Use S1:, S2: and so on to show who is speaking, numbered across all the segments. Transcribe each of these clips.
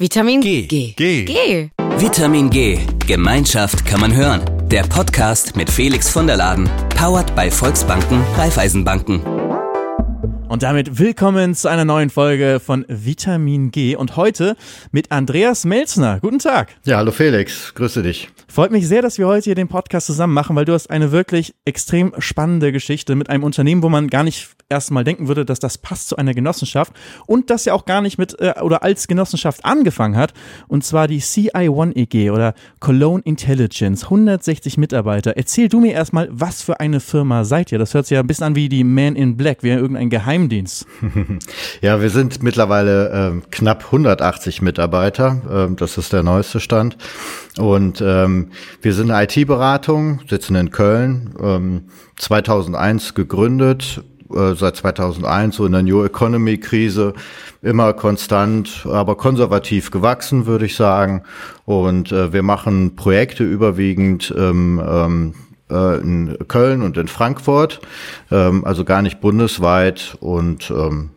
S1: Vitamin G. G.
S2: G.
S1: G.
S3: Vitamin G. Gemeinschaft kann man hören. Der Podcast mit Felix von der Laden. Powered bei Volksbanken, Raiffeisenbanken.
S2: Und damit willkommen zu einer neuen Folge von Vitamin G und heute mit Andreas Melzner. Guten Tag.
S4: Ja, hallo Felix, grüße dich.
S2: Freut mich sehr, dass wir heute hier den Podcast zusammen machen, weil du hast eine wirklich extrem spannende Geschichte mit einem Unternehmen, wo man gar nicht erstmal denken würde, dass das passt zu einer Genossenschaft und das ja auch gar nicht mit äh, oder als Genossenschaft angefangen hat. Und zwar die CI1 EG oder Cologne Intelligence, 160 Mitarbeiter. Erzähl du mir erstmal, was für eine Firma seid ihr? Das hört sich ja ein bisschen an wie die Man in Black, wie irgendein Geheimdienst.
S4: ja, wir sind mittlerweile äh, knapp 180 Mitarbeiter. Äh, das ist der neueste Stand. Und ähm, wir sind eine IT-Beratung, sitzen in Köln, ähm, 2001 gegründet, äh, seit 2001 so in der New Economy Krise immer konstant, aber konservativ gewachsen, würde ich sagen. Und äh, wir machen Projekte überwiegend ähm, ähm, äh, in Köln und in Frankfurt, ähm, also gar nicht bundesweit und ähm.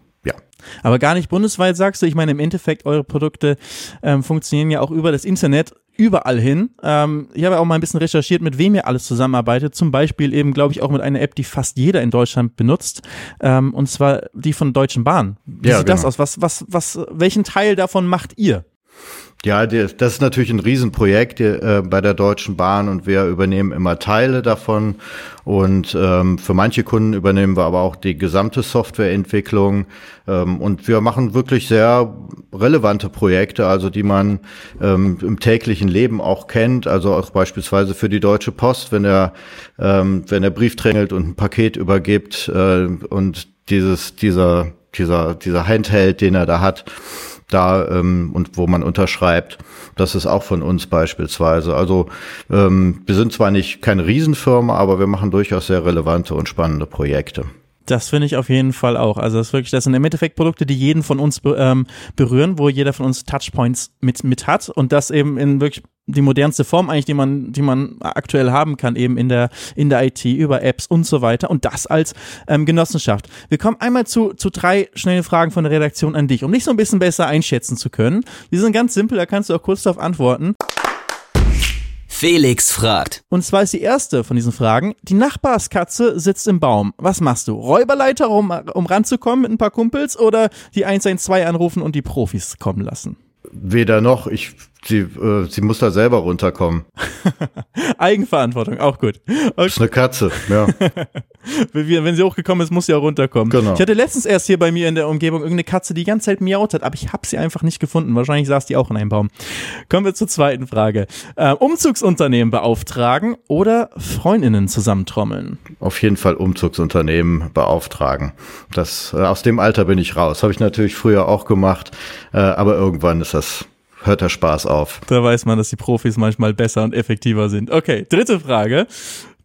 S2: Aber gar nicht bundesweit sagst du, ich meine im Endeffekt eure Produkte ähm, funktionieren ja auch über das Internet überall hin. Ähm, ich habe auch mal ein bisschen recherchiert, mit wem ihr alles zusammenarbeitet. Zum Beispiel eben, glaube ich, auch mit einer App, die fast jeder in Deutschland benutzt. Ähm, und zwar die von Deutschen Bahn. Wie ja, sieht genau. das aus? Was, was, was, welchen Teil davon macht ihr?
S4: Ja, das ist natürlich ein Riesenprojekt äh, bei der Deutschen Bahn und wir übernehmen immer Teile davon. Und ähm, für manche Kunden übernehmen wir aber auch die gesamte Softwareentwicklung. Ähm, und wir machen wirklich sehr relevante Projekte, also die man ähm, im täglichen Leben auch kennt. Also auch beispielsweise für die Deutsche Post, wenn er, wenn er Brief drängelt und ein Paket übergibt äh, und dieses, dieser, dieser, dieser Handheld, den er da hat da ähm, und wo man unterschreibt. Das ist auch von uns beispielsweise. Also ähm, wir sind zwar nicht keine Riesenfirma, aber wir machen durchaus sehr relevante und spannende Projekte.
S2: Das finde ich auf jeden Fall auch. Also das ist wirklich, das sind im Endeffekt Produkte, die jeden von uns be, ähm, berühren, wo jeder von uns Touchpoints mit mit hat und das eben in wirklich die modernste Form eigentlich, die man, die man aktuell haben kann, eben in der, in der IT, über Apps und so weiter. Und das als ähm, Genossenschaft. Wir kommen einmal zu, zu drei schnellen Fragen von der Redaktion an dich, um dich so ein bisschen besser einschätzen zu können. Die sind ganz simpel, da kannst du auch kurz darauf antworten.
S3: Felix fragt.
S2: Und zwar ist die erste von diesen Fragen. Die Nachbarskatze sitzt im Baum. Was machst du? Räuberleiter, um, um ranzukommen mit ein paar Kumpels oder die 112 anrufen und die Profis kommen lassen?
S4: Weder noch. Ich Sie, äh, sie muss da selber runterkommen.
S2: Eigenverantwortung, auch gut.
S4: Okay. Das ist eine Katze, ja.
S2: Wenn sie hochgekommen ist, muss sie auch runterkommen. Genau. Ich hatte letztens erst hier bei mir in der Umgebung irgendeine Katze, die die ganze Zeit miaut hat, aber ich habe sie einfach nicht gefunden. Wahrscheinlich saß die auch in einem Baum. Kommen wir zur zweiten Frage. Äh, Umzugsunternehmen beauftragen oder Freundinnen zusammentrommeln?
S4: Auf jeden Fall Umzugsunternehmen beauftragen. Das, äh, aus dem Alter bin ich raus. Habe ich natürlich früher auch gemacht, äh, aber irgendwann ist das hört der Spaß auf.
S2: Da weiß man, dass die Profis manchmal besser und effektiver sind. Okay, dritte Frage.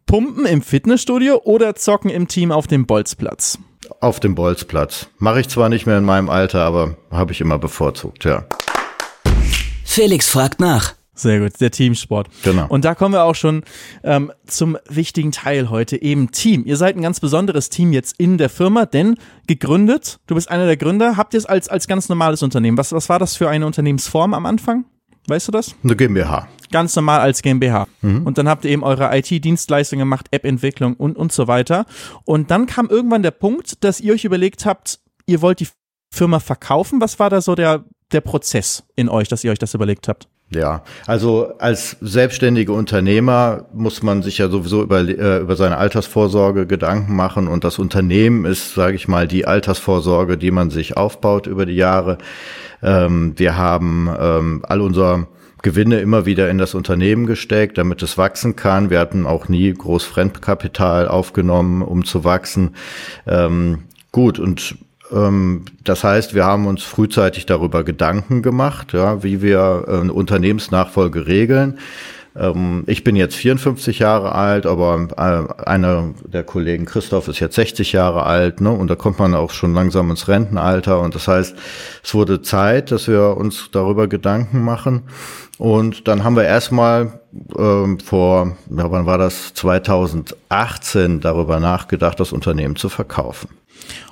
S2: Pumpen im Fitnessstudio oder zocken im Team auf dem Bolzplatz?
S4: Auf dem Bolzplatz. Mache ich zwar nicht mehr in meinem Alter, aber habe ich immer bevorzugt, ja.
S3: Felix fragt nach.
S2: Sehr gut, der Teamsport.
S4: Genau.
S2: Und da kommen wir auch schon ähm, zum wichtigen Teil heute, eben Team. Ihr seid ein ganz besonderes Team jetzt in der Firma, denn gegründet, du bist einer der Gründer, habt ihr es als, als ganz normales Unternehmen. Was, was war das für eine Unternehmensform am Anfang? Weißt du das?
S4: Eine GmbH.
S2: Ganz normal als GmbH. Mhm. Und dann habt ihr eben eure IT-Dienstleistungen gemacht, App-Entwicklung und, und so weiter. Und dann kam irgendwann der Punkt, dass ihr euch überlegt habt, ihr wollt die Firma verkaufen. Was war da so der, der Prozess in euch, dass ihr euch das überlegt habt?
S4: Ja, also als selbstständige Unternehmer muss man sich ja sowieso über, äh, über seine Altersvorsorge Gedanken machen und das Unternehmen ist, sage ich mal, die Altersvorsorge, die man sich aufbaut über die Jahre. Ähm, wir haben ähm, all unser Gewinne immer wieder in das Unternehmen gesteckt, damit es wachsen kann. Wir hatten auch nie groß Fremdkapital aufgenommen, um zu wachsen. Ähm, gut, und das heißt, wir haben uns frühzeitig darüber Gedanken gemacht, ja, wie wir äh, eine Unternehmensnachfolge regeln. Ähm, ich bin jetzt 54 Jahre alt, aber äh, einer der Kollegen Christoph ist jetzt 60 Jahre alt, ne? Und da kommt man auch schon langsam ins Rentenalter. Und das heißt, es wurde Zeit, dass wir uns darüber Gedanken machen. Und dann haben wir erstmal ähm, vor, ja, wann war das, 2018 darüber nachgedacht, das Unternehmen zu verkaufen.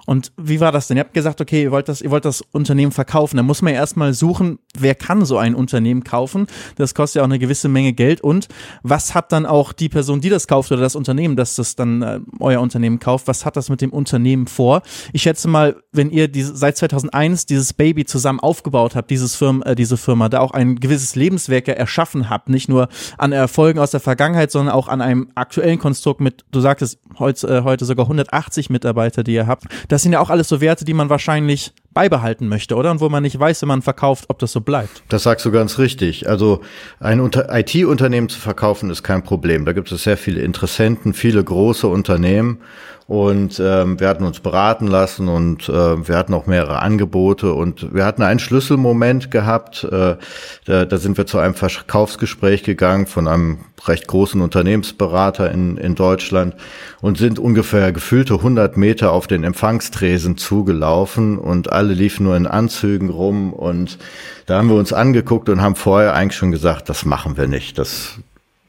S2: Und wie war das denn? Ihr habt gesagt, okay, ihr wollt das, ihr wollt das Unternehmen verkaufen. Da muss man ja erstmal suchen, wer kann so ein Unternehmen kaufen. Das kostet ja auch eine gewisse Menge Geld. Und was hat dann auch die Person, die das kauft oder das Unternehmen, das das dann äh, euer Unternehmen kauft, was hat das mit dem Unternehmen vor? Ich schätze mal, wenn ihr diese, seit 2001 dieses Baby zusammen aufgebaut habt, dieses Firma, äh, diese Firma, da auch ein gewisses Lebenswerk erschaffen habt, nicht nur an Erfolgen aus der Vergangenheit, sondern auch an einem aktuellen Konstrukt mit, du sagtest heute, äh, heute sogar 180 Mitarbeiter, die ihr habt. Das sind ja auch alles so Werte, die man wahrscheinlich beibehalten möchte, oder? Und wo man nicht weiß, wenn man verkauft, ob das so bleibt.
S4: Das sagst du ganz richtig. Also ein IT-Unternehmen zu verkaufen ist kein Problem. Da gibt es sehr viele Interessenten, viele große Unternehmen und ähm, wir hatten uns beraten lassen und äh, wir hatten auch mehrere Angebote und wir hatten einen Schlüsselmoment gehabt. Äh, da, da sind wir zu einem Verkaufsgespräch gegangen von einem recht großen Unternehmensberater in, in Deutschland und sind ungefähr gefühlte 100 Meter auf den Empfangstresen zugelaufen und alle liefen nur in Anzügen rum und da haben wir uns angeguckt und haben vorher eigentlich schon gesagt, das machen wir nicht. Das,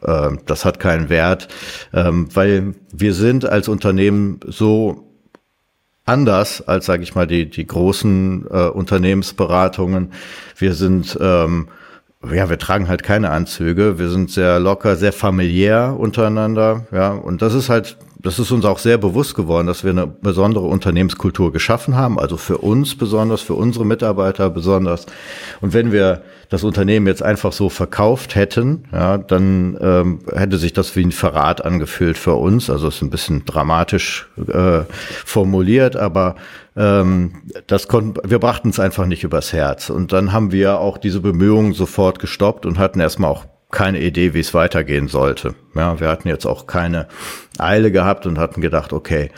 S4: äh, das hat keinen Wert, ähm, weil wir sind als Unternehmen so anders als, sage ich mal, die, die großen äh, Unternehmensberatungen. Wir sind, ähm, ja, wir tragen halt keine Anzüge. Wir sind sehr locker, sehr familiär untereinander. Ja, und das ist halt das ist uns auch sehr bewusst geworden, dass wir eine besondere Unternehmenskultur geschaffen haben, also für uns besonders, für unsere Mitarbeiter besonders. Und wenn wir das Unternehmen jetzt einfach so verkauft hätten, ja, dann ähm, hätte sich das wie ein Verrat angefühlt für uns. Also ist ein bisschen dramatisch äh, formuliert, aber ähm, das konnten, wir brachten es einfach nicht übers Herz. Und dann haben wir auch diese Bemühungen sofort gestoppt und hatten erstmal auch keine Idee, wie es weitergehen sollte. Ja, wir hatten jetzt auch keine Eile gehabt und hatten gedacht, okay,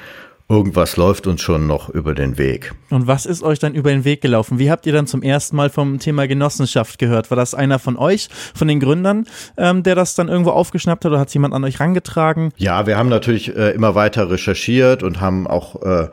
S4: irgendwas läuft uns schon noch über den Weg.
S2: Und was ist euch dann über den Weg gelaufen? Wie habt ihr dann zum ersten Mal vom Thema Genossenschaft gehört? War das einer von euch, von den Gründern, ähm, der das dann irgendwo aufgeschnappt hat oder hat es jemand an euch rangetragen?
S4: Ja, wir haben natürlich äh, immer weiter recherchiert und haben auch äh,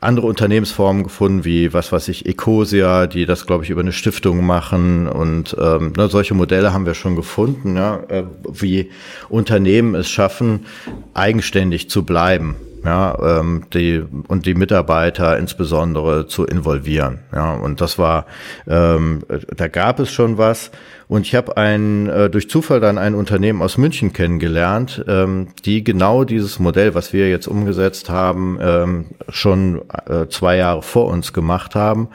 S4: andere Unternehmensformen gefunden, wie was weiß ich, Ecosia, die das, glaube ich, über eine Stiftung machen und ähm, ne, solche Modelle haben wir schon gefunden, ja, äh, wie Unternehmen es schaffen, eigenständig zu bleiben ja, ähm, die und die Mitarbeiter insbesondere zu involvieren. Ja, und das war, ähm, da gab es schon was. Und ich habe ein äh, durch Zufall dann ein Unternehmen aus München kennengelernt, ähm, die genau dieses Modell, was wir jetzt umgesetzt haben, ähm, schon äh, zwei Jahre vor uns gemacht haben.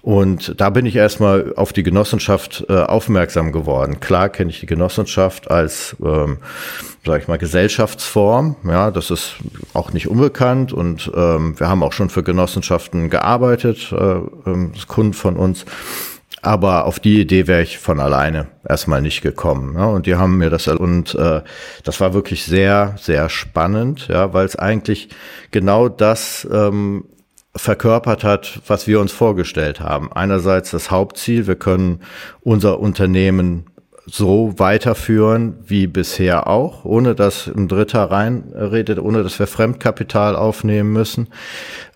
S4: Und da bin ich erstmal auf die Genossenschaft äh, aufmerksam geworden. Klar kenne ich die Genossenschaft als, ähm, sag ich mal, Gesellschaftsform. Ja, das ist auch nicht unbekannt und ähm, wir haben auch schon für Genossenschaften gearbeitet, äh, ähm, Kunden von uns. Aber auf die Idee wäre ich von alleine erstmal nicht gekommen. Ja, und die haben mir das und äh, das war wirklich sehr, sehr spannend, ja, weil es eigentlich genau das ähm, verkörpert hat, was wir uns vorgestellt haben. Einerseits das Hauptziel, wir können unser Unternehmen so weiterführen wie bisher auch, ohne dass ein Dritter reinredet, ohne dass wir Fremdkapital aufnehmen müssen.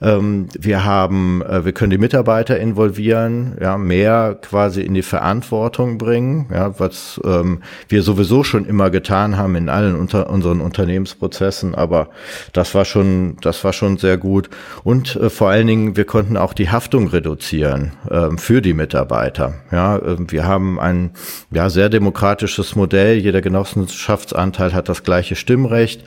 S4: Ähm, wir haben, äh, wir können die Mitarbeiter involvieren, ja, mehr quasi in die Verantwortung bringen, ja, was ähm, wir sowieso schon immer getan haben in allen unter unseren Unternehmensprozessen, aber das war schon, das war schon sehr gut. Und äh, vor allen Dingen, wir konnten auch die Haftung reduzieren äh, für die Mitarbeiter. Ja, äh, wir haben ein ja sehr demokratisches Modell. Jeder Genossenschaftsanteil hat das gleiche Stimmrecht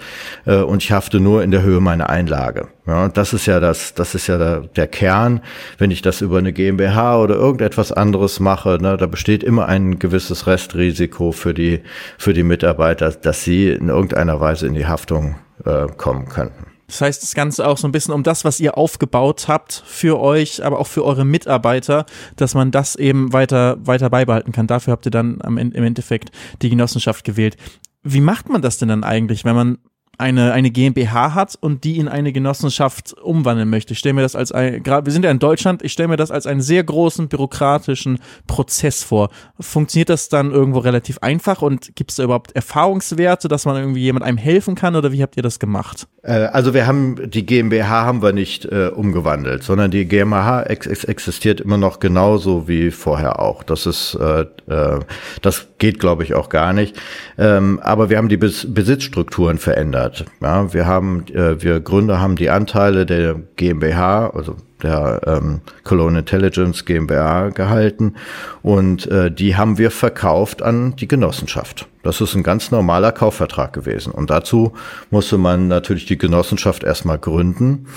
S4: äh, und ich hafte nur in der Höhe meiner Einlage. Ja, das ist ja das, das ist ja der, der Kern. Wenn ich das über eine GmbH oder irgendetwas anderes mache, ne, da besteht immer ein gewisses Restrisiko für die, für die Mitarbeiter, dass sie in irgendeiner Weise in die Haftung äh, kommen könnten.
S2: Das heißt, das Ganze auch so ein bisschen um das, was ihr aufgebaut habt für euch, aber auch für eure Mitarbeiter, dass man das eben weiter, weiter beibehalten kann. Dafür habt ihr dann am, im Endeffekt die Genossenschaft gewählt. Wie macht man das denn dann eigentlich, wenn man eine, eine GmbH hat und die in eine Genossenschaft umwandeln möchte. Ich stelle mir das als ein, gerade, wir sind ja in Deutschland, ich stelle mir das als einen sehr großen bürokratischen Prozess vor. Funktioniert das dann irgendwo relativ einfach und gibt es da überhaupt Erfahrungswerte, dass man irgendwie jemand einem helfen kann oder wie habt ihr das gemacht?
S4: Äh, also wir haben, die GmbH haben wir nicht äh, umgewandelt, sondern die GmbH ex existiert immer noch genauso wie vorher auch. Das ist, äh, äh, das geht glaube ich auch gar nicht. Ähm, aber wir haben die Bes Besitzstrukturen verändert verändert. Ja, wir haben, äh, wir Gründer haben die Anteile der GmbH, also der ähm, Cologne Intelligence GmbH gehalten und äh, die haben wir verkauft an die Genossenschaft. Das ist ein ganz normaler Kaufvertrag gewesen und dazu musste man natürlich die Genossenschaft erstmal gründen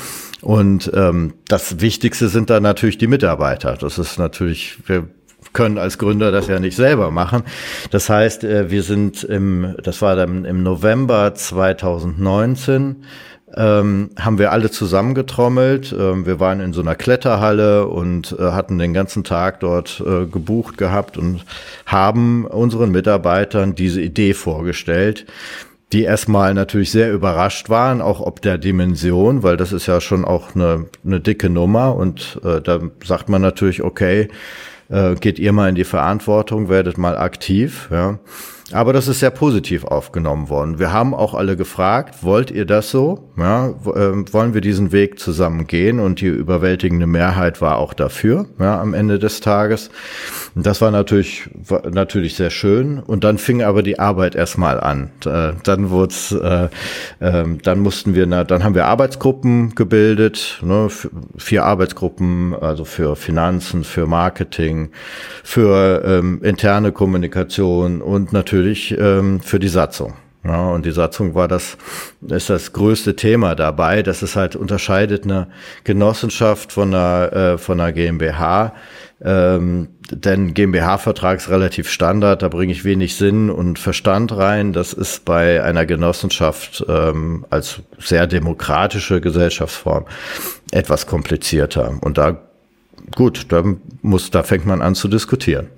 S4: und ähm, das Wichtigste sind da natürlich die Mitarbeiter. Das ist natürlich, wir können als Gründer das ja nicht selber machen. Das heißt, äh, wir sind im, das war dann im November 2019, ähm, haben wir alle zusammengetrommelt. Ähm, wir waren in so einer Kletterhalle und äh, hatten den ganzen Tag dort äh, gebucht gehabt und haben unseren Mitarbeitern diese Idee vorgestellt die erstmal natürlich sehr überrascht waren, auch ob der Dimension, weil das ist ja schon auch eine, eine dicke Nummer und äh, da sagt man natürlich, okay, äh, geht ihr mal in die Verantwortung, werdet mal aktiv, ja. Aber das ist sehr positiv aufgenommen worden. Wir haben auch alle gefragt, wollt ihr das so? Ja, ähm, wollen wir diesen Weg zusammen gehen? Und die überwältigende Mehrheit war auch dafür, ja, am Ende des Tages. Das war natürlich, war natürlich sehr schön. Und dann fing aber die Arbeit erstmal an. Dann wurde äh, äh, dann mussten wir, na, dann haben wir Arbeitsgruppen gebildet, ne, vier Arbeitsgruppen, also für Finanzen, für Marketing, für ähm, interne Kommunikation und natürlich natürlich ähm, für die Satzung. Ja, und die Satzung war das, ist das größte Thema dabei. dass es halt unterscheidet eine Genossenschaft von einer, äh, von einer GmbH. Ähm, denn GmbH-Vertrag ist relativ Standard, da bringe ich wenig Sinn und Verstand rein. Das ist bei einer Genossenschaft ähm, als sehr demokratische Gesellschaftsform etwas komplizierter. Und da gut, da muss, da fängt man an zu diskutieren.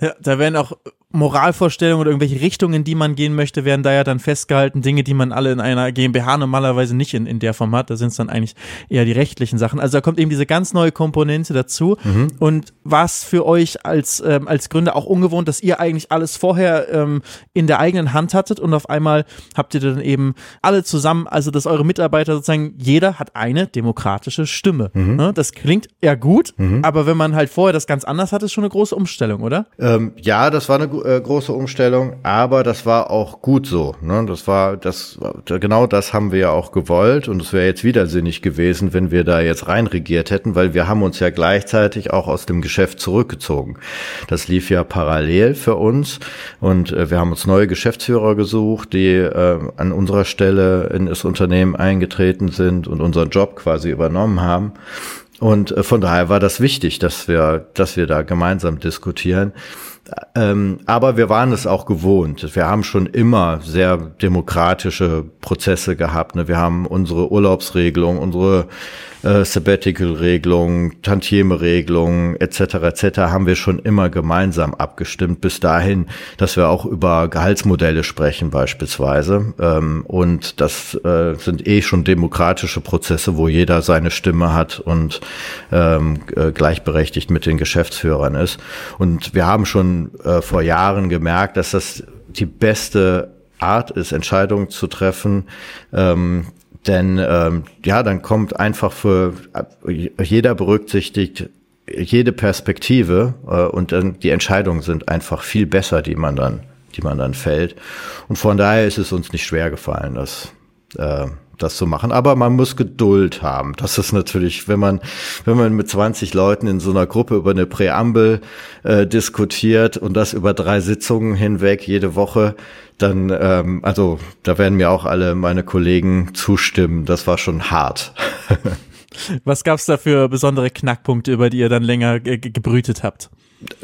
S2: Ja, da werden auch Moralvorstellungen oder irgendwelche Richtungen, in die man gehen möchte, werden da ja dann festgehalten. Dinge, die man alle in einer GmbH normalerweise nicht in, in der Form hat. Da sind es dann eigentlich eher die rechtlichen Sachen. Also da kommt eben diese ganz neue Komponente dazu. Mhm. Und was für euch als, ähm, als Gründer auch ungewohnt, dass ihr eigentlich alles vorher ähm, in der eigenen Hand hattet und auf einmal habt ihr dann eben alle zusammen, also dass eure Mitarbeiter sozusagen, jeder hat eine demokratische Stimme. Mhm. Ne? Das klingt ja gut, mhm. aber wenn man halt vorher das ganz anders hat, ist schon eine große Umstellung, oder?
S4: Ähm, ja, das war eine äh, große Umstellung, aber das war auch gut so. Ne? Das war das genau das haben wir ja auch gewollt und es wäre jetzt widersinnig gewesen, wenn wir da jetzt reinregiert hätten, weil wir haben uns ja gleichzeitig auch aus dem Geschäft zurückgezogen. Das lief ja parallel für uns und äh, wir haben uns neue Geschäftsführer gesucht, die äh, an unserer Stelle in das Unternehmen eingetreten sind und unseren Job quasi übernommen haben. Und äh, von daher war das wichtig, dass wir, dass wir da gemeinsam diskutieren. Ähm, aber wir waren es auch gewohnt. Wir haben schon immer sehr demokratische Prozesse gehabt. Ne? Wir haben unsere Urlaubsregelung, unsere äh, Sabbatical-Regelung, Tantieme-Regelung etc. etc. haben wir schon immer gemeinsam abgestimmt, bis dahin, dass wir auch über Gehaltsmodelle sprechen beispielsweise. Ähm, und das äh, sind eh schon demokratische Prozesse, wo jeder seine Stimme hat und ähm, äh, gleichberechtigt mit den Geschäftsführern ist. Und wir haben schon äh, vor Jahren gemerkt, dass das die beste Art ist, Entscheidungen zu treffen, ähm, denn ähm, ja, dann kommt einfach für jeder berücksichtigt jede Perspektive äh, und dann die Entscheidungen sind einfach viel besser, die man dann, die man dann fällt. Und von daher ist es uns nicht schwer gefallen, das äh, das zu machen. Aber man muss Geduld haben. Das ist natürlich, wenn man, wenn man mit 20 Leuten in so einer Gruppe über eine Präambel äh, diskutiert und das über drei Sitzungen hinweg jede Woche, dann, ähm, also da werden mir auch alle meine Kollegen zustimmen. Das war schon hart.
S2: Was gab's da für besondere Knackpunkte, über die ihr dann länger gebrütet habt?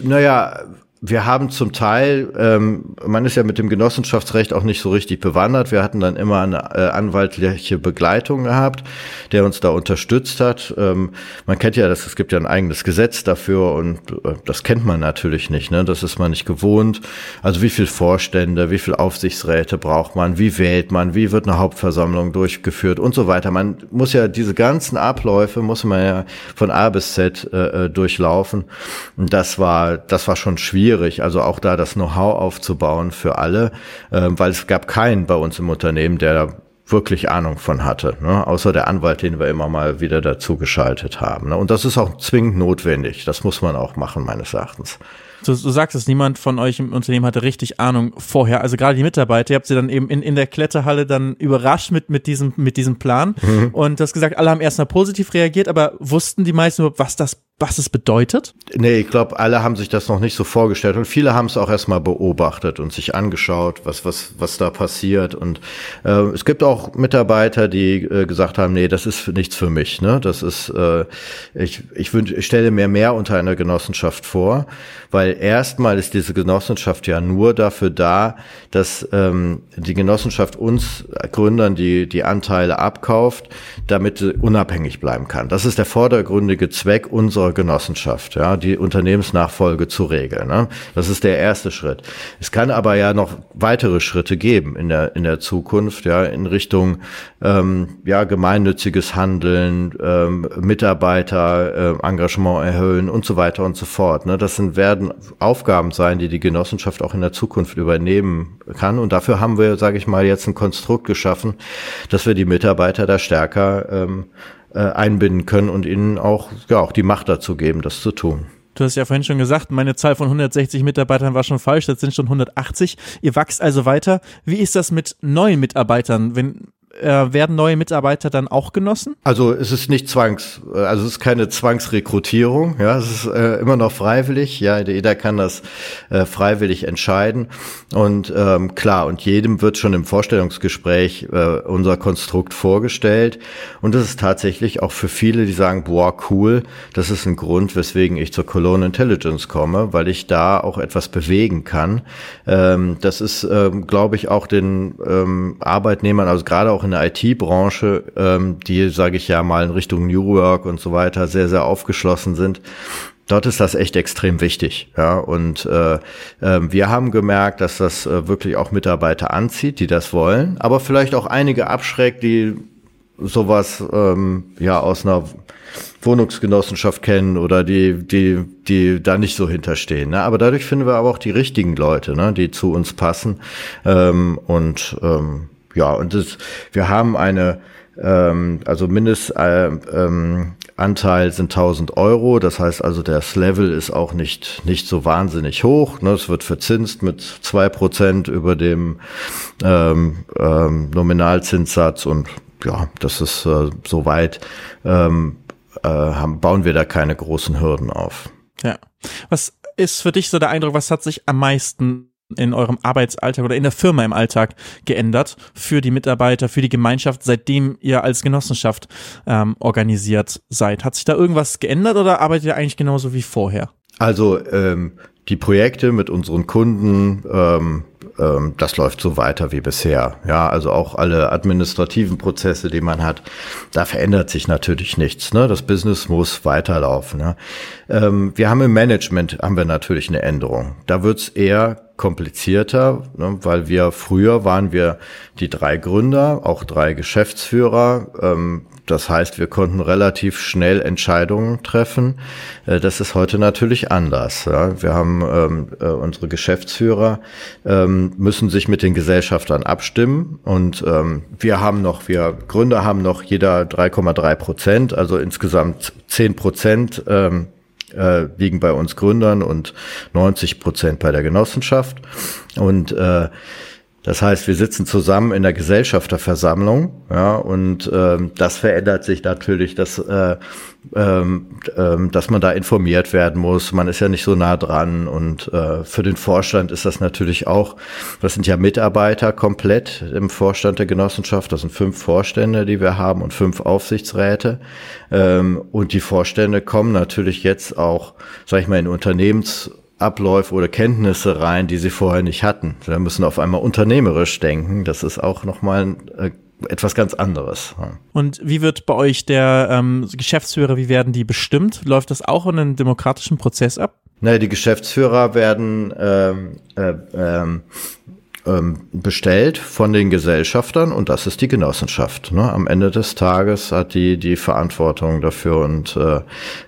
S4: Naja, wir haben zum Teil, ähm, man ist ja mit dem Genossenschaftsrecht auch nicht so richtig bewandert. Wir hatten dann immer eine äh, anwaltliche Begleitung gehabt, der uns da unterstützt hat. Ähm, man kennt ja das, es gibt ja ein eigenes Gesetz dafür und äh, das kennt man natürlich nicht. Ne? Das ist man nicht gewohnt. Also wie viel Vorstände, wie viel Aufsichtsräte braucht man, wie wählt man, wie wird eine Hauptversammlung durchgeführt und so weiter. Man muss ja diese ganzen Abläufe muss man ja von A bis Z äh, äh durchlaufen. Und das war, das war schon schwierig schwierig, also auch da das Know-how aufzubauen für alle, äh, weil es gab keinen bei uns im Unternehmen, der da wirklich Ahnung von hatte, ne? außer der Anwalt, den wir immer mal wieder dazu geschaltet haben. Ne? Und das ist auch zwingend notwendig. Das muss man auch machen, meines Erachtens.
S2: Du, du sagst es, niemand von euch im Unternehmen hatte richtig Ahnung vorher. Also gerade die Mitarbeiter, ihr habt sie dann eben in, in der Kletterhalle dann überrascht mit, mit, diesem, mit diesem Plan. Mhm. Und du hast gesagt, alle haben erstmal positiv reagiert, aber wussten die meisten überhaupt, was das was es bedeutet?
S4: Nee, ich glaube, alle haben sich das noch nicht so vorgestellt und viele haben es auch erstmal beobachtet und sich angeschaut, was, was, was da passiert. Und äh, es gibt auch Mitarbeiter, die äh, gesagt haben, nee, das ist nichts für mich. Ne? Das ist, äh, ich, ich, wünsch, ich stelle mir mehr unter einer Genossenschaft vor, weil erstmal ist diese Genossenschaft ja nur dafür da, dass ähm, die Genossenschaft uns Gründern die, die Anteile abkauft, damit sie unabhängig bleiben kann. Das ist der vordergründige Zweck unserer unserer Genossenschaft, ja, die Unternehmensnachfolge zu regeln. Ne? Das ist der erste Schritt. Es kann aber ja noch weitere Schritte geben in der in der Zukunft, ja, in Richtung ähm, ja gemeinnütziges Handeln, ähm, Mitarbeiter äh, Engagement erhöhen und so weiter und so fort. Ne? Das sind, werden Aufgaben sein, die die Genossenschaft auch in der Zukunft übernehmen kann. Und dafür haben wir, sage ich mal, jetzt ein Konstrukt geschaffen, dass wir die Mitarbeiter da stärker ähm, äh, einbinden können und ihnen auch, ja, auch die Macht dazu geben, das zu tun.
S2: Du hast ja vorhin schon gesagt, meine Zahl von 160 Mitarbeitern war schon falsch, das sind schon 180. Ihr wächst also weiter. Wie ist das mit neuen Mitarbeitern? Wenn äh, werden neue Mitarbeiter dann auch genossen?
S4: Also es ist nicht zwangs, äh, also es ist keine Zwangsrekrutierung, ja, es ist äh, immer noch freiwillig, ja, jeder kann das äh, freiwillig entscheiden und ähm, klar und jedem wird schon im Vorstellungsgespräch äh, unser Konstrukt vorgestellt und das ist tatsächlich auch für viele, die sagen, boah, cool, das ist ein Grund, weswegen ich zur Cologne Intelligence komme, weil ich da auch etwas bewegen kann. Ähm, das ist, ähm, glaube ich, auch den ähm, Arbeitnehmern, also gerade auch in der IT-Branche, ähm, die, sage ich ja mal, in Richtung New Work und so weiter sehr, sehr aufgeschlossen sind. Dort ist das echt extrem wichtig, ja. Und äh, äh, wir haben gemerkt, dass das äh, wirklich auch Mitarbeiter anzieht, die das wollen, aber vielleicht auch einige abschreckt, die sowas ähm, ja aus einer Wohnungsgenossenschaft kennen oder die, die, die da nicht so hinterstehen. Ne? Aber dadurch finden wir aber auch die richtigen Leute, ne? die zu uns passen. Ähm, und ähm, ja, und das, wir haben eine, ähm, also Mindestanteil äh, ähm, sind 1000 Euro. Das heißt also, das Level ist auch nicht, nicht so wahnsinnig hoch. Ne? Es wird verzinst mit zwei Prozent über dem ähm, ähm, Nominalzinssatz und ja, das ist äh, soweit, ähm, äh, haben, bauen wir da keine großen Hürden auf.
S2: Ja. Was ist für dich so der Eindruck, was hat sich am meisten in eurem Arbeitsalltag oder in der Firma im Alltag geändert für die Mitarbeiter, für die Gemeinschaft, seitdem ihr als Genossenschaft ähm, organisiert seid? Hat sich da irgendwas geändert oder arbeitet ihr eigentlich genauso wie vorher?
S4: Also ähm, die Projekte mit unseren Kunden, ähm, ähm, das läuft so weiter wie bisher. Ja, also auch alle administrativen Prozesse, die man hat, da verändert sich natürlich nichts. Ne? Das Business muss weiterlaufen. Ne? Ähm, wir haben im Management haben wir natürlich eine Änderung. Da wird's eher komplizierter, ne, weil wir früher waren wir die drei Gründer, auch drei Geschäftsführer. Ähm, das heißt, wir konnten relativ schnell Entscheidungen treffen. Äh, das ist heute natürlich anders. Ja. Wir haben ähm, äh, unsere Geschäftsführer ähm, müssen sich mit den Gesellschaftern abstimmen und ähm, wir haben noch, wir Gründer haben noch jeder 3,3 Prozent, also insgesamt 10 Prozent ähm, äh, liegen bei uns Gründern und 90 Prozent bei der Genossenschaft. Und äh, das heißt, wir sitzen zusammen in der Gesellschafterversammlung, ja, und ähm, das verändert sich natürlich, dass, äh, ähm, ähm, dass man da informiert werden muss. Man ist ja nicht so nah dran und äh, für den Vorstand ist das natürlich auch. Das sind ja Mitarbeiter komplett im Vorstand der Genossenschaft. Das sind fünf Vorstände, die wir haben und fünf Aufsichtsräte. Ähm, und die Vorstände kommen natürlich jetzt auch, sag ich mal, in Unternehmens Abläufe oder Kenntnisse rein, die sie vorher nicht hatten. Sie müssen auf einmal unternehmerisch denken. Das ist auch nochmal äh, etwas ganz anderes.
S2: Und wie wird bei euch der ähm, Geschäftsführer, wie werden die bestimmt? Läuft das auch in einem demokratischen Prozess ab?
S4: Naja, die Geschäftsführer werden ähm, äh, ähm, ähm, bestellt von den Gesellschaftern und das ist die Genossenschaft. Ne? Am Ende des Tages hat die die Verantwortung dafür und äh,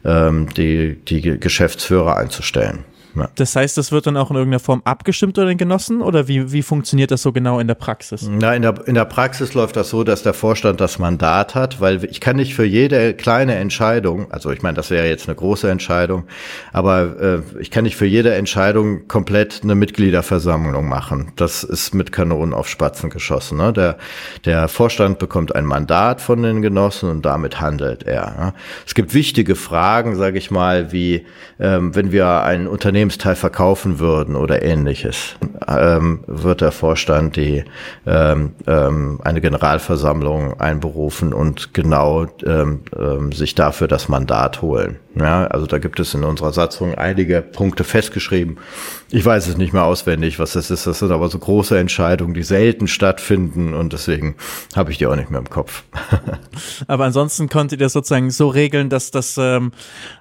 S4: ähm, die, die Geschäftsführer einzustellen. Ja.
S2: Das heißt, das wird dann auch in irgendeiner Form abgestimmt oder den Genossen oder wie, wie funktioniert das so genau in der Praxis?
S4: Na, in der, in der Praxis läuft das so, dass der Vorstand das Mandat hat, weil ich kann nicht für jede kleine Entscheidung, also ich meine, das wäre jetzt eine große Entscheidung, aber äh, ich kann nicht für jede Entscheidung komplett eine Mitgliederversammlung machen. Das ist mit Kanonen auf Spatzen geschossen. Ne? Der, der Vorstand bekommt ein Mandat von den Genossen und damit handelt er. Ne? Es gibt wichtige Fragen, sage ich mal, wie ähm, wenn wir einen Unternehmensteil verkaufen würden oder ähnliches, ähm, wird der Vorstand die ähm, ähm, eine Generalversammlung einberufen und genau ähm, ähm, sich dafür das Mandat holen. Ja, also da gibt es in unserer Satzung einige Punkte festgeschrieben. Ich weiß es nicht mehr auswendig, was das ist. Das sind aber so große Entscheidungen, die selten stattfinden und deswegen habe ich die auch nicht mehr im Kopf.
S2: aber ansonsten konntet ihr sozusagen so regeln, dass das, ähm,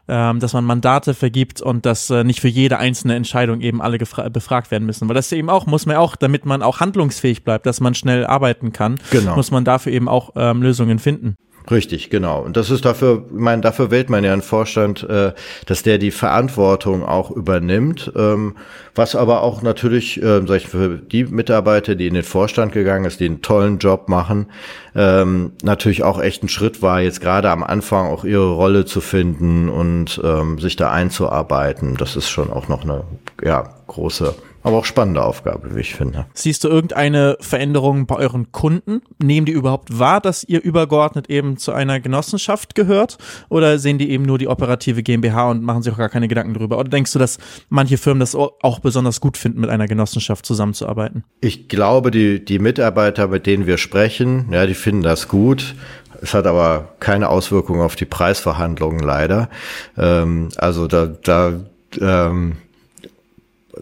S2: ähm, dass man Mandate vergibt und dass äh, nicht für jede einzelne Entscheidung eben alle befragt werden müssen. Weil das eben auch, muss man auch, damit man auch handlungsfähig bleibt, dass man schnell arbeiten kann,
S4: genau.
S2: muss man dafür eben auch ähm, Lösungen finden.
S4: Richtig, genau. Und das ist dafür, ich meine, dafür wählt man ja einen Vorstand, äh, dass der die Verantwortung auch übernimmt, ähm, was aber auch natürlich, äh, sag ich, für die Mitarbeiter, die in den Vorstand gegangen ist, die einen tollen Job machen, ähm, natürlich auch echt ein Schritt war, jetzt gerade am Anfang auch ihre Rolle zu finden und ähm, sich da einzuarbeiten. Das ist schon auch noch eine ja, große aber auch spannende Aufgabe, wie ich finde.
S2: Siehst du irgendeine Veränderung bei euren Kunden? Nehmen die überhaupt wahr, dass ihr übergeordnet eben zu einer Genossenschaft gehört? Oder sehen die eben nur die operative GmbH und machen sich auch gar keine Gedanken darüber? Oder denkst du, dass manche Firmen das auch besonders gut finden, mit einer Genossenschaft zusammenzuarbeiten?
S4: Ich glaube, die, die Mitarbeiter, mit denen wir sprechen, ja, die finden das gut. Es hat aber keine Auswirkungen auf die Preisverhandlungen leider. Ähm, also da, da ähm,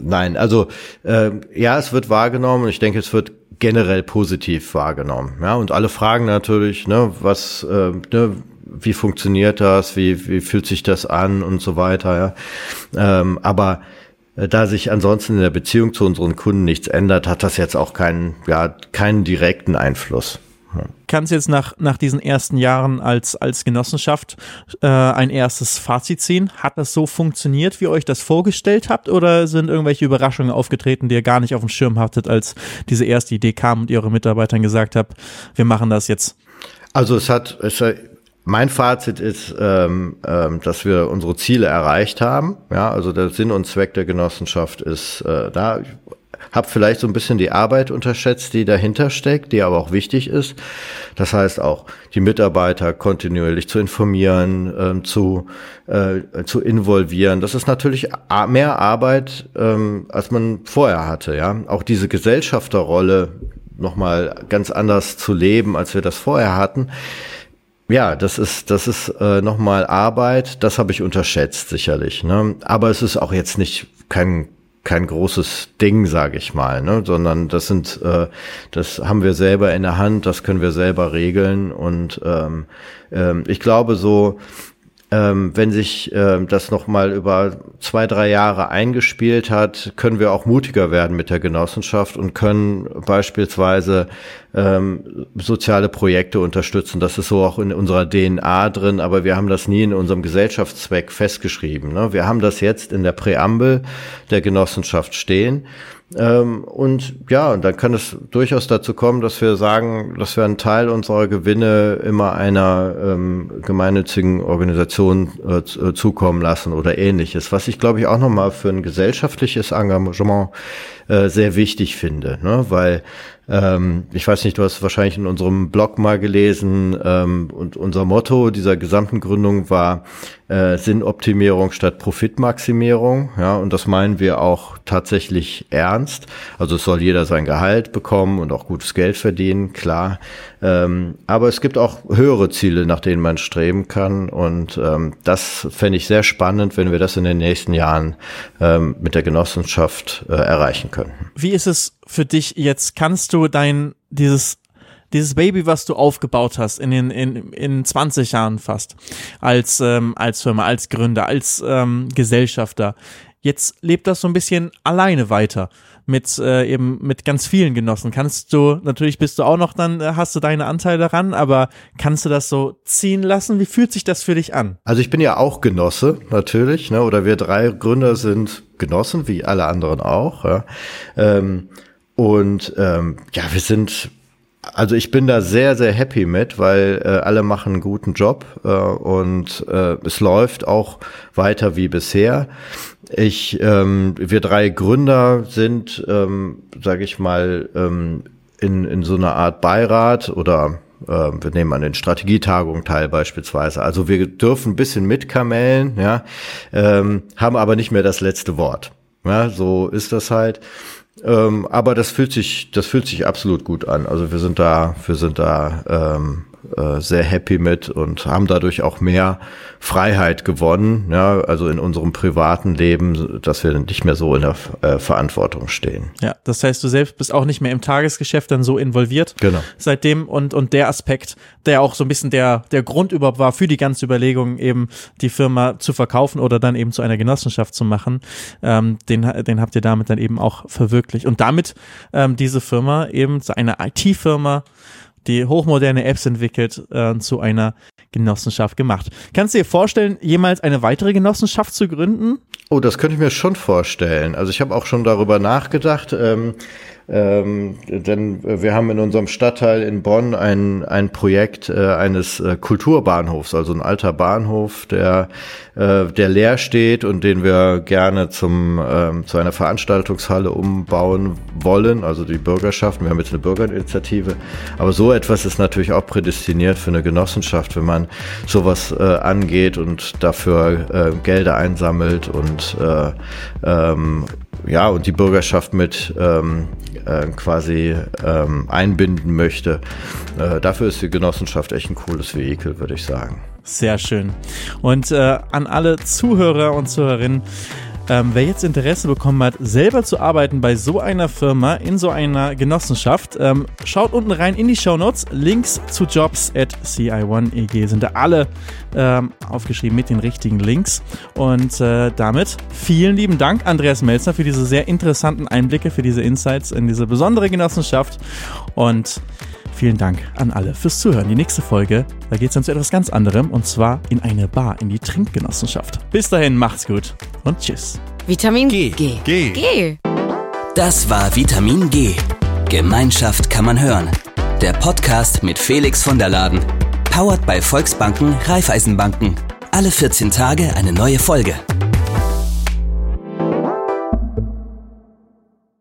S4: Nein, also äh, ja, es wird wahrgenommen. Ich denke, es wird generell positiv wahrgenommen. Ja, und alle fragen natürlich, ne, was, äh, ne, wie funktioniert das, wie, wie fühlt sich das an und so weiter. Ja. Ähm, aber äh, da sich ansonsten in der Beziehung zu unseren Kunden nichts ändert, hat das jetzt auch keinen, ja, keinen direkten Einfluss.
S2: Kannst jetzt nach, nach diesen ersten Jahren als, als Genossenschaft äh, ein erstes Fazit ziehen? Hat das so funktioniert, wie ihr euch das vorgestellt habt? Oder sind irgendwelche Überraschungen aufgetreten, die ihr gar nicht auf dem Schirm hattet, als diese erste Idee kam und ihr eure Mitarbeitern gesagt habt, wir machen das jetzt?
S4: Also es hat, es hat mein Fazit ist, ähm, ähm, dass wir unsere Ziele erreicht haben. Ja, also der Sinn und Zweck der Genossenschaft ist äh, da habe vielleicht so ein bisschen die Arbeit unterschätzt, die dahinter steckt, die aber auch wichtig ist. Das heißt auch, die Mitarbeiter kontinuierlich zu informieren, ähm, zu, äh, zu involvieren. Das ist natürlich mehr Arbeit, ähm, als man vorher hatte. Ja, auch diese Gesellschafterrolle nochmal ganz anders zu leben, als wir das vorher hatten. Ja, das ist das ist äh, nochmal Arbeit. Das habe ich unterschätzt sicherlich. Ne? Aber es ist auch jetzt nicht kein kein großes Ding, sage ich mal, ne? sondern das sind, äh, das haben wir selber in der Hand, das können wir selber regeln und ähm, ähm, ich glaube so, ähm, wenn sich ähm, das nochmal über zwei, drei Jahre eingespielt hat, können wir auch mutiger werden mit der Genossenschaft und können beispielsweise ähm, soziale Projekte unterstützen. Das ist so auch in unserer DNA drin, aber wir haben das nie in unserem Gesellschaftszweck festgeschrieben. Ne? Wir haben das jetzt in der Präambel der Genossenschaft stehen. Ähm, und ja, und dann kann es durchaus dazu kommen, dass wir sagen, dass wir einen Teil unserer Gewinne immer einer ähm, gemeinnützigen Organisation äh, äh zukommen lassen oder ähnliches, was ich glaube ich auch nochmal für ein gesellschaftliches Engagement äh, sehr wichtig finde, ne? weil ähm, ich weiß nicht, du hast wahrscheinlich in unserem Blog mal gelesen ähm, und unser Motto dieser gesamten Gründung war äh, Sinnoptimierung statt Profitmaximierung. Ja, und das meinen wir auch tatsächlich ernst. Also es soll jeder sein Gehalt bekommen und auch gutes Geld verdienen, klar. Ähm, aber es gibt auch höhere Ziele, nach denen man streben kann. Und ähm, das fände ich sehr spannend, wenn wir das in den nächsten Jahren ähm, mit der Genossenschaft äh, erreichen könnten.
S2: Wie ist es für dich jetzt? Kannst du dein, dieses dieses Baby, was du aufgebaut hast in den in, in 20 Jahren fast als ähm, als Firma, als Gründer, als ähm, Gesellschafter, Jetzt lebt das so ein bisschen alleine weiter mit äh, eben mit ganz vielen Genossen. Kannst du, natürlich bist du auch noch dann, äh, hast du deine Anteile daran, aber kannst du das so ziehen lassen? Wie fühlt sich das für dich an?
S4: Also ich bin ja auch Genosse, natürlich, ne? oder wir drei Gründer sind Genossen, wie alle anderen auch. Ja? Ähm, und ähm, ja, wir sind also ich bin da sehr, sehr happy mit, weil äh, alle machen einen guten Job äh, und äh, es läuft auch weiter wie bisher. Ich, ähm, wir drei Gründer sind, ähm, sage ich mal, ähm, in, in so einer Art Beirat oder äh, wir nehmen an den Strategietagungen teil beispielsweise. Also wir dürfen ein bisschen mitkamellen, ja, ähm, haben aber nicht mehr das letzte Wort. Ja, so ist das halt. Ähm, aber das fühlt sich, das fühlt sich absolut gut an. Also wir sind da, wir sind da ähm, äh, sehr happy mit und haben dadurch auch mehr Freiheit gewonnen, ja, also in unserem privaten Leben, dass wir nicht mehr so in der äh, Verantwortung stehen.
S2: Ja, das heißt, du selbst bist auch nicht mehr im Tagesgeschäft dann so involviert.
S4: Genau.
S2: Seitdem und, und der Aspekt, der auch so ein bisschen der, der Grund überhaupt war für die ganze Überlegung, eben die Firma zu verkaufen oder dann eben zu einer Genossenschaft zu machen, ähm, den, den habt ihr damit dann eben auch verwirklicht. Und damit ähm, diese Firma eben zu einer IT-Firma die hochmoderne Apps entwickelt, äh, zu einer Genossenschaft gemacht. Kannst du dir vorstellen, jemals eine weitere Genossenschaft zu gründen?
S4: Oh, das könnte ich mir schon vorstellen. Also ich habe auch schon darüber nachgedacht. Ähm, ähm, denn wir haben in unserem Stadtteil in Bonn ein, ein Projekt äh, eines äh, Kulturbahnhofs, also ein alter Bahnhof, der, äh, der leer steht und den wir gerne zum, ähm, zu einer Veranstaltungshalle umbauen wollen, also die Bürgerschaft. Wir haben jetzt eine Bürgerinitiative. Aber so etwas ist natürlich auch prädestiniert für eine Genossenschaft, wenn man sowas äh, angeht und dafür äh, Gelder einsammelt und äh, ähm, ja, und die Bürgerschaft mit ähm, äh, quasi ähm, einbinden möchte. Äh, dafür ist die Genossenschaft echt ein cooles Vehikel, würde ich sagen.
S2: Sehr schön. Und äh, an alle Zuhörer und Zuhörerinnen, ähm, wer jetzt Interesse bekommen hat, selber zu arbeiten bei so einer Firma, in so einer Genossenschaft, ähm, schaut unten rein in die Show Notes. Links zu Jobs at CI1EG sind da alle ähm, aufgeschrieben mit den richtigen Links. Und äh, damit vielen lieben Dank, Andreas Melzer, für diese sehr interessanten Einblicke, für diese Insights in diese besondere Genossenschaft. Und Vielen Dank an alle fürs Zuhören. Die nächste Folge, da geht es dann zu etwas ganz anderem und zwar in eine Bar, in die Trinkgenossenschaft. Bis dahin, macht's gut und tschüss.
S3: Vitamin G. G. G. G. Das war Vitamin G. Gemeinschaft kann man hören. Der Podcast mit Felix von der Laden. Powered bei Volksbanken, Raiffeisenbanken. Alle 14 Tage eine neue Folge.